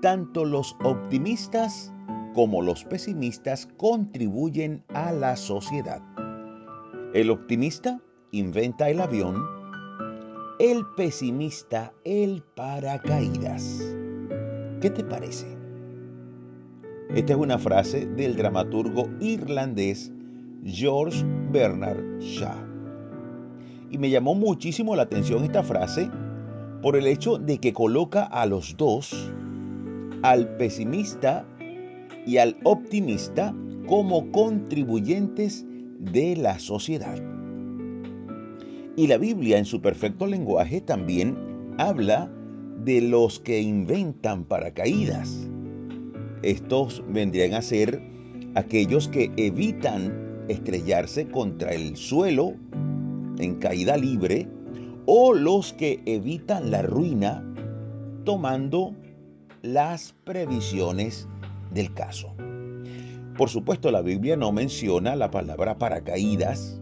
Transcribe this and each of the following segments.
tanto los optimistas como los pesimistas contribuyen a la sociedad. El optimista inventa el avión, el pesimista el paracaídas. ¿Qué te parece? Esta es una frase del dramaturgo irlandés George Bernard Shaw. Y me llamó muchísimo la atención esta frase por el hecho de que coloca a los dos, al pesimista y al optimista, como contribuyentes de la sociedad. Y la Biblia en su perfecto lenguaje también habla de los que inventan paracaídas. Estos vendrían a ser aquellos que evitan estrellarse contra el suelo en caída libre o los que evitan la ruina tomando las previsiones del caso. Por supuesto, la Biblia no menciona la palabra paracaídas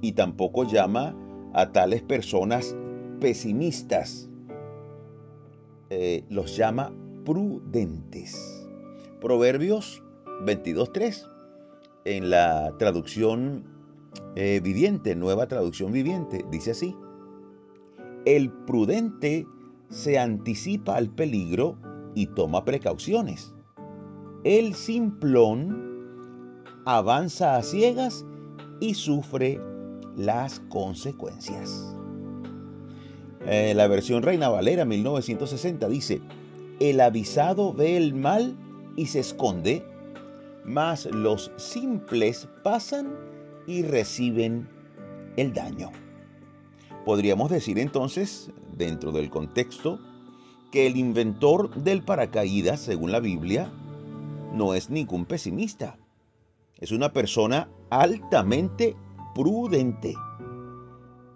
y tampoco llama a tales personas pesimistas. Eh, los llama prudentes. Proverbios 22.3 en la traducción eh, viviente, nueva traducción viviente, dice así. El prudente se anticipa al peligro y toma precauciones el simplón avanza a ciegas y sufre las consecuencias. Eh, la versión Reina Valera 1960 dice, el avisado ve el mal y se esconde, mas los simples pasan y reciben el daño. Podríamos decir entonces, dentro del contexto, que el inventor del paracaídas, según la Biblia, no es ningún pesimista. Es una persona altamente prudente.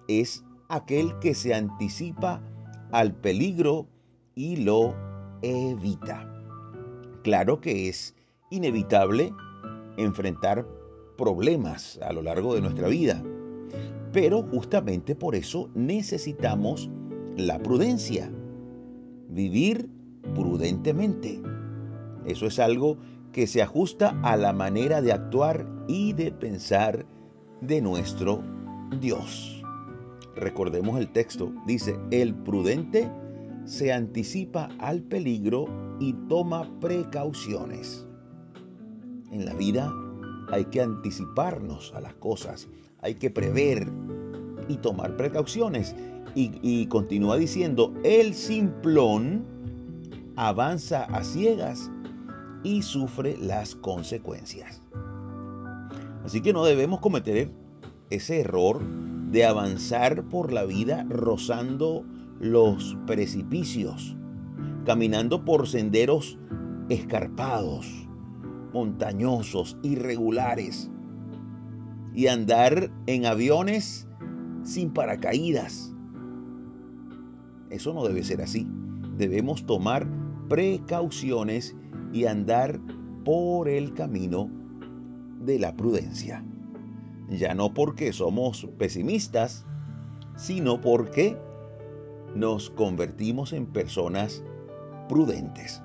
Es aquel que se anticipa al peligro y lo evita. Claro que es inevitable enfrentar problemas a lo largo de nuestra vida, pero justamente por eso necesitamos la prudencia, vivir prudentemente. Eso es algo que se ajusta a la manera de actuar y de pensar de nuestro Dios. Recordemos el texto, dice, el prudente se anticipa al peligro y toma precauciones. En la vida hay que anticiparnos a las cosas, hay que prever y tomar precauciones. Y, continúa diciendo, el simplón avanza a ciegas y sufre las consecuencias. Así que no debemos cometer ese error de avanzar por la vida rozando los precipicios, caminando por senderos escarpados, montañosos, irregulares, y andar en aviones sin paracaídas. Eso no debe ser así. Debemos tomar precauciones y andar por el camino de la prudencia. Ya no porque somos pesimistas, sino porque nos convertimos en personas prudentes.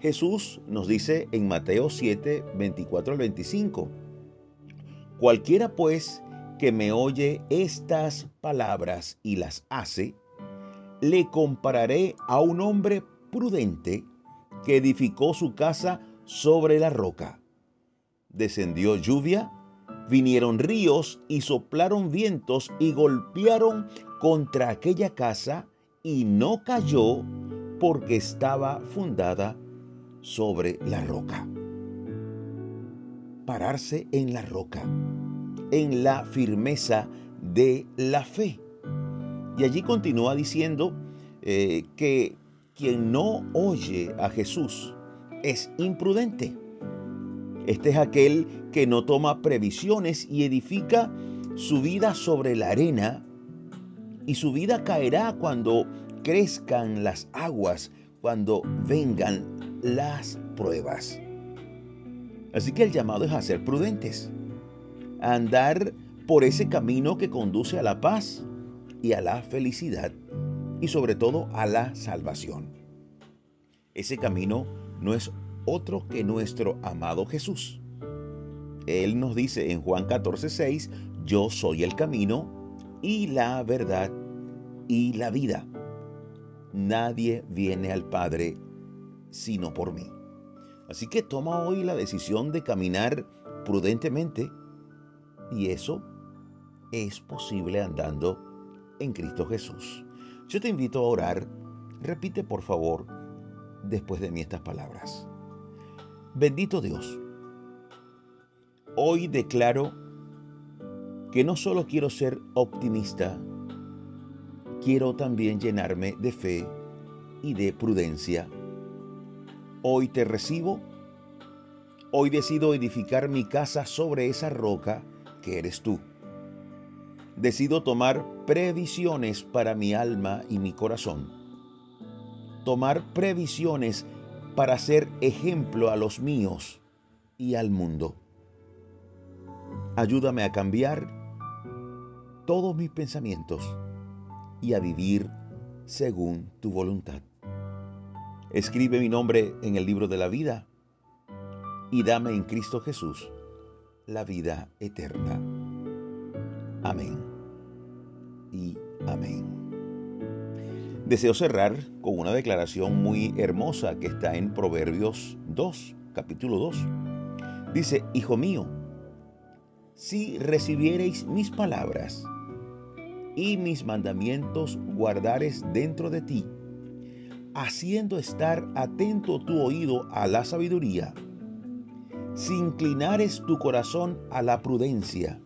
Jesús nos dice en Mateo 7, 24 al 25, Cualquiera pues que me oye estas palabras y las hace, le compararé a un hombre prudente que edificó su casa sobre la roca. Descendió lluvia, vinieron ríos y soplaron vientos y golpearon contra aquella casa y no cayó porque estaba fundada sobre la roca. Pararse en la roca, en la firmeza de la fe. Y allí continúa diciendo eh, que quien no oye a Jesús es imprudente. Este es aquel que no toma previsiones y edifica su vida sobre la arena y su vida caerá cuando crezcan las aguas, cuando vengan las pruebas. Así que el llamado es a ser prudentes, a andar por ese camino que conduce a la paz y a la felicidad y sobre todo a la salvación. Ese camino no es otro que nuestro amado Jesús. Él nos dice en Juan 14, 6, yo soy el camino y la verdad y la vida. Nadie viene al Padre sino por mí. Así que toma hoy la decisión de caminar prudentemente y eso es posible andando en Cristo Jesús. Yo te invito a orar. Repite por favor después de mí estas palabras. Bendito Dios, hoy declaro que no solo quiero ser optimista, quiero también llenarme de fe y de prudencia. Hoy te recibo, hoy decido edificar mi casa sobre esa roca que eres tú. Decido tomar previsiones para mi alma y mi corazón. Tomar previsiones para ser ejemplo a los míos y al mundo. Ayúdame a cambiar todos mis pensamientos y a vivir según tu voluntad. Escribe mi nombre en el libro de la vida y dame en Cristo Jesús la vida eterna. Amén amén. Deseo cerrar con una declaración muy hermosa que está en Proverbios 2, capítulo 2. Dice, Hijo mío, si recibiereis mis palabras y mis mandamientos guardares dentro de ti, haciendo estar atento tu oído a la sabiduría, si inclinares tu corazón a la prudencia,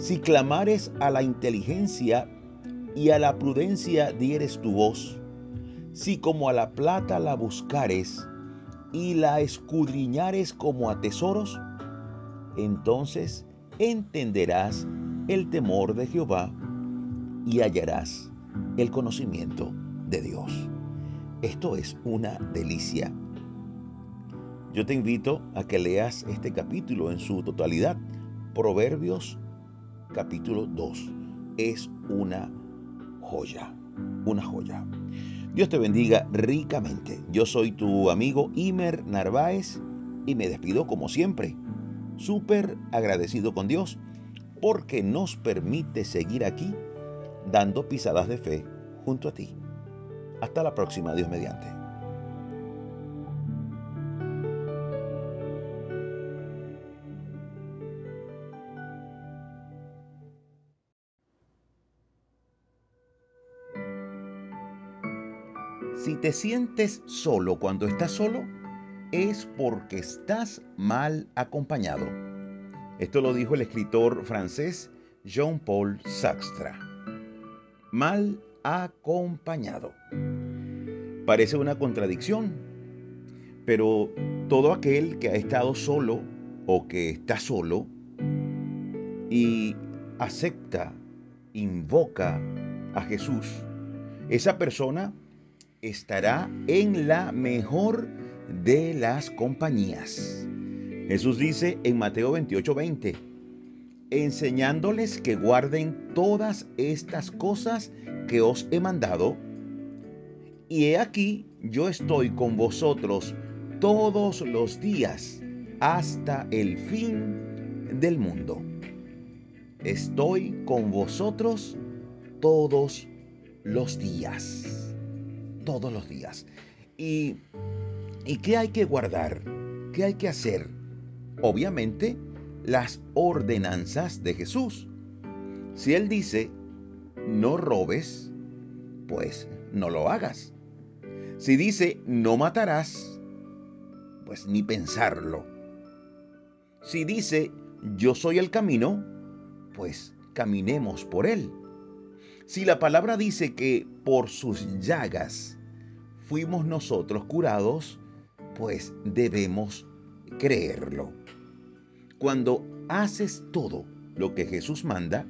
si clamares a la inteligencia y a la prudencia dieres tu voz, si como a la plata la buscares y la escudriñares como a tesoros, entonces entenderás el temor de Jehová y hallarás el conocimiento de Dios. Esto es una delicia. Yo te invito a que leas este capítulo en su totalidad. Proverbios capítulo 2. Es una joya, una joya. Dios te bendiga ricamente. Yo soy tu amigo Imer Narváez y me despido como siempre, súper agradecido con Dios porque nos permite seguir aquí dando pisadas de fe junto a ti. Hasta la próxima, Dios mediante. Si te sientes solo cuando estás solo, es porque estás mal acompañado. Esto lo dijo el escritor francés Jean-Paul Sartre. Mal acompañado. Parece una contradicción, pero todo aquel que ha estado solo o que está solo y acepta, invoca a Jesús, esa persona estará en la mejor de las compañías. Jesús dice en Mateo 28, 20, enseñándoles que guarden todas estas cosas que os he mandado. Y he aquí, yo estoy con vosotros todos los días hasta el fin del mundo. Estoy con vosotros todos los días todos los días. ¿Y, ¿Y qué hay que guardar? ¿Qué hay que hacer? Obviamente, las ordenanzas de Jesús. Si Él dice, no robes, pues no lo hagas. Si dice, no matarás, pues ni pensarlo. Si dice, yo soy el camino, pues caminemos por él. Si la palabra dice que por sus llagas fuimos nosotros curados, pues debemos creerlo. Cuando haces todo lo que Jesús manda,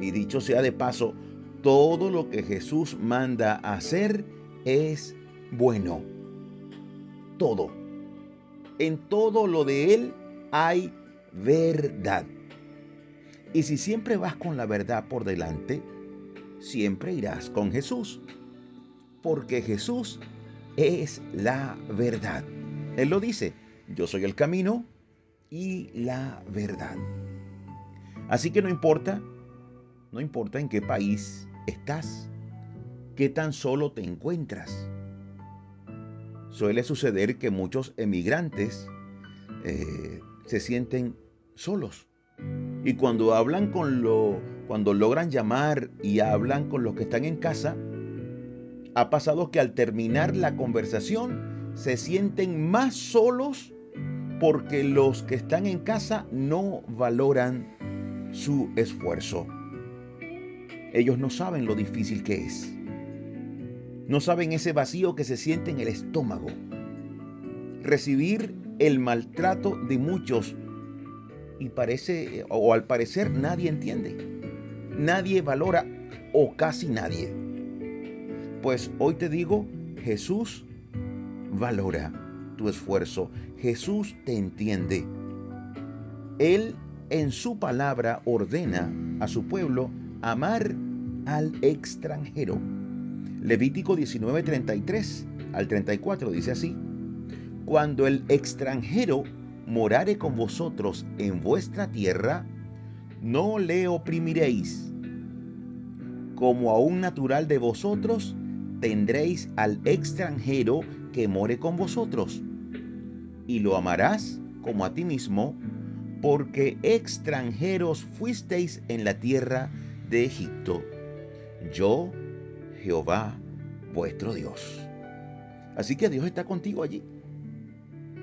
y dicho sea de paso, todo lo que Jesús manda hacer es bueno. Todo. En todo lo de Él hay verdad. Y si siempre vas con la verdad por delante, siempre irás con Jesús, porque Jesús es la verdad. Él lo dice, yo soy el camino y la verdad. Así que no importa, no importa en qué país estás, qué tan solo te encuentras. Suele suceder que muchos emigrantes eh, se sienten solos. Y cuando hablan con lo, cuando logran llamar y hablan con los que están en casa, ha pasado que al terminar la conversación se sienten más solos porque los que están en casa no valoran su esfuerzo. Ellos no saben lo difícil que es. No saben ese vacío que se siente en el estómago. Recibir el maltrato de muchos y parece, o al parecer nadie entiende. Nadie valora o casi nadie. Pues hoy te digo, Jesús valora tu esfuerzo. Jesús te entiende. Él en su palabra ordena a su pueblo amar al extranjero. Levítico 19, 33 al 34 dice así, Cuando el extranjero morare con vosotros en vuestra tierra, no le oprimiréis. Como a un natural de vosotros, tendréis al extranjero que more con vosotros, y lo amarás como a ti mismo, porque extranjeros fuisteis en la tierra de Egipto. Yo, Jehová, vuestro Dios. Así que Dios está contigo allí.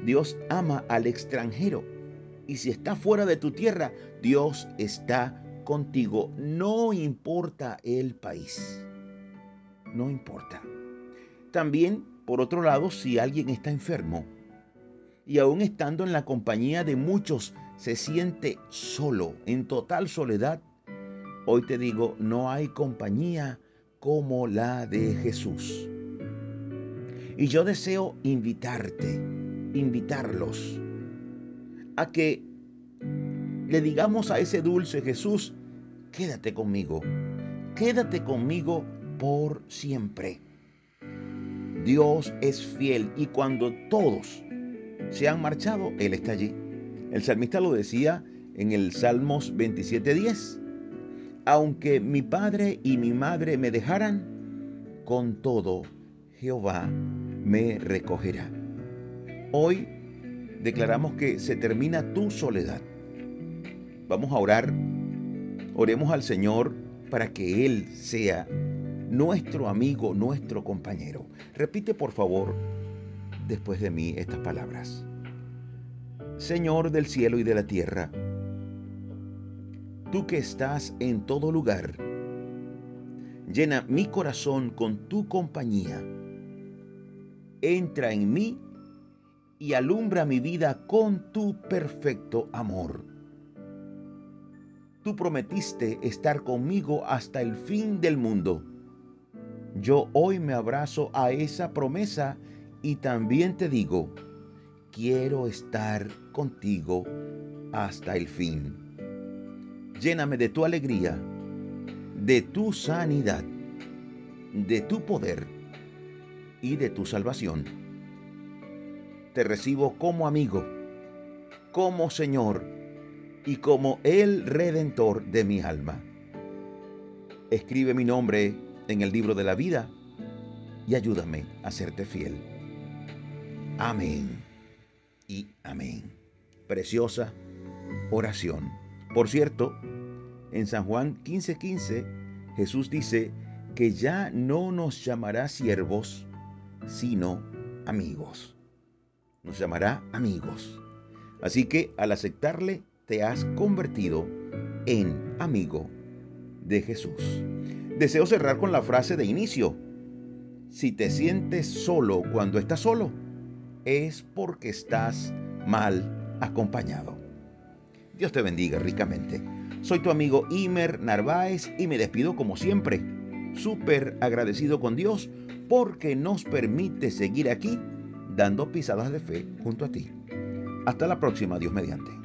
Dios ama al extranjero. Y si está fuera de tu tierra, Dios está contigo. No importa el país. No importa. También, por otro lado, si alguien está enfermo y aún estando en la compañía de muchos se siente solo, en total soledad, hoy te digo, no hay compañía como la de Jesús. Y yo deseo invitarte, invitarlos a que le digamos a ese dulce Jesús, quédate conmigo, quédate conmigo por siempre. Dios es fiel y cuando todos se han marchado, Él está allí. El salmista lo decía en el Salmos 27.10. Aunque mi padre y mi madre me dejaran, con todo Jehová me recogerá. Hoy declaramos que se termina tu soledad. Vamos a orar. Oremos al Señor para que Él sea nuestro amigo, nuestro compañero. Repite por favor después de mí estas palabras. Señor del cielo y de la tierra, tú que estás en todo lugar, llena mi corazón con tu compañía. Entra en mí y alumbra mi vida con tu perfecto amor. Tú prometiste estar conmigo hasta el fin del mundo. Yo hoy me abrazo a esa promesa y también te digo, quiero estar contigo hasta el fin. Lléname de tu alegría, de tu sanidad, de tu poder y de tu salvación. Te recibo como amigo, como Señor y como el Redentor de mi alma. Escribe mi nombre en el libro de la vida y ayúdame a serte fiel. Amén y amén. Preciosa oración. Por cierto, en San Juan 15:15 Jesús dice que ya no nos llamará siervos, sino amigos. Nos llamará amigos. Así que al aceptarle, te has convertido en amigo de Jesús. Deseo cerrar con la frase de inicio. Si te sientes solo cuando estás solo, es porque estás mal acompañado. Dios te bendiga ricamente. Soy tu amigo Imer Narváez y me despido como siempre, súper agradecido con Dios porque nos permite seguir aquí dando pisadas de fe junto a ti. Hasta la próxima, Dios mediante.